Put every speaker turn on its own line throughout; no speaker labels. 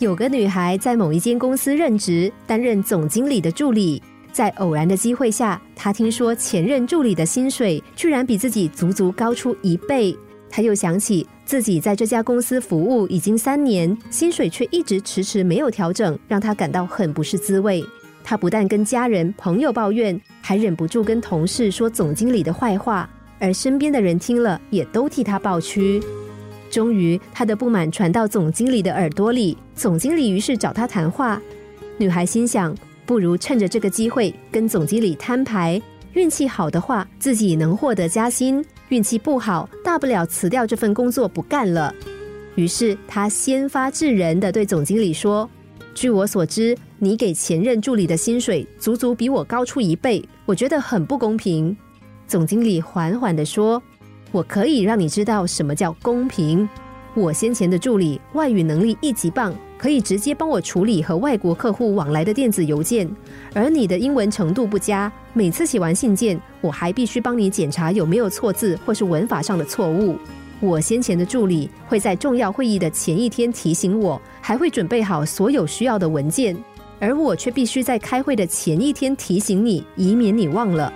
有个女孩在某一间公司任职，担任总经理的助理。在偶然的机会下，她听说前任助理的薪水居然比自己足足高出一倍。她又想起自己在这家公司服务已经三年，薪水却一直迟迟没有调整，让她感到很不是滋味。她不但跟家人朋友抱怨，还忍不住跟同事说总经理的坏话，而身边的人听了也都替她抱屈。终于，她的不满传到总经理的耳朵里。总经理于是找她谈话。女孩心想，不如趁着这个机会跟总经理摊牌。运气好的话，自己能获得加薪；运气不好，大不了辞掉这份工作不干了。于是，她先发制人的对总经理说：“据我所知，你给前任助理的薪水足足比我高出一倍，我觉得很不公平。”总经理缓缓的说。我可以让你知道什么叫公平。我先前的助理外语能力一级棒，可以直接帮我处理和外国客户往来的电子邮件；而你的英文程度不佳，每次写完信件，我还必须帮你检查有没有错字或是文法上的错误。我先前的助理会在重要会议的前一天提醒我，还会准备好所有需要的文件，而我却必须在开会的前一天提醒你，以免你忘了。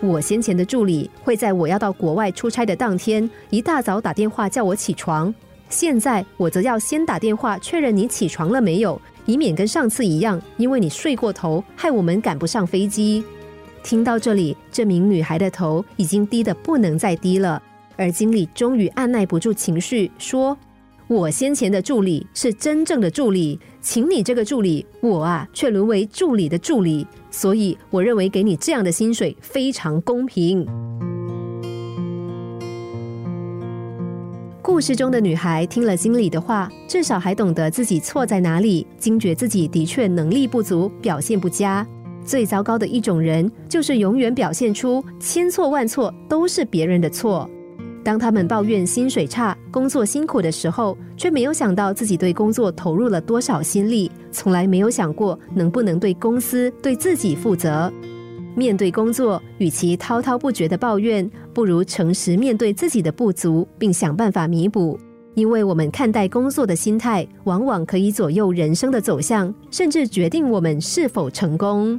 我先前的助理会在我要到国外出差的当天一大早打电话叫我起床，现在我则要先打电话确认你起床了没有，以免跟上次一样，因为你睡过头，害我们赶不上飞机。听到这里，这名女孩的头已经低得不能再低了，而经理终于按耐不住情绪说。我先前的助理是真正的助理，请你这个助理，我啊却沦为助理的助理，所以我认为给你这样的薪水非常公平。故事中的女孩听了经理的话，至少还懂得自己错在哪里，惊觉自己的确能力不足，表现不佳。最糟糕的一种人，就是永远表现出千错万错都是别人的错。当他们抱怨薪水差、工作辛苦的时候，却没有想到自己对工作投入了多少心力，从来没有想过能不能对公司、对自己负责。面对工作，与其滔滔不绝的抱怨，不如诚实面对自己的不足，并想办法弥补。因为我们看待工作的心态，往往可以左右人生的走向，甚至决定我们是否成功。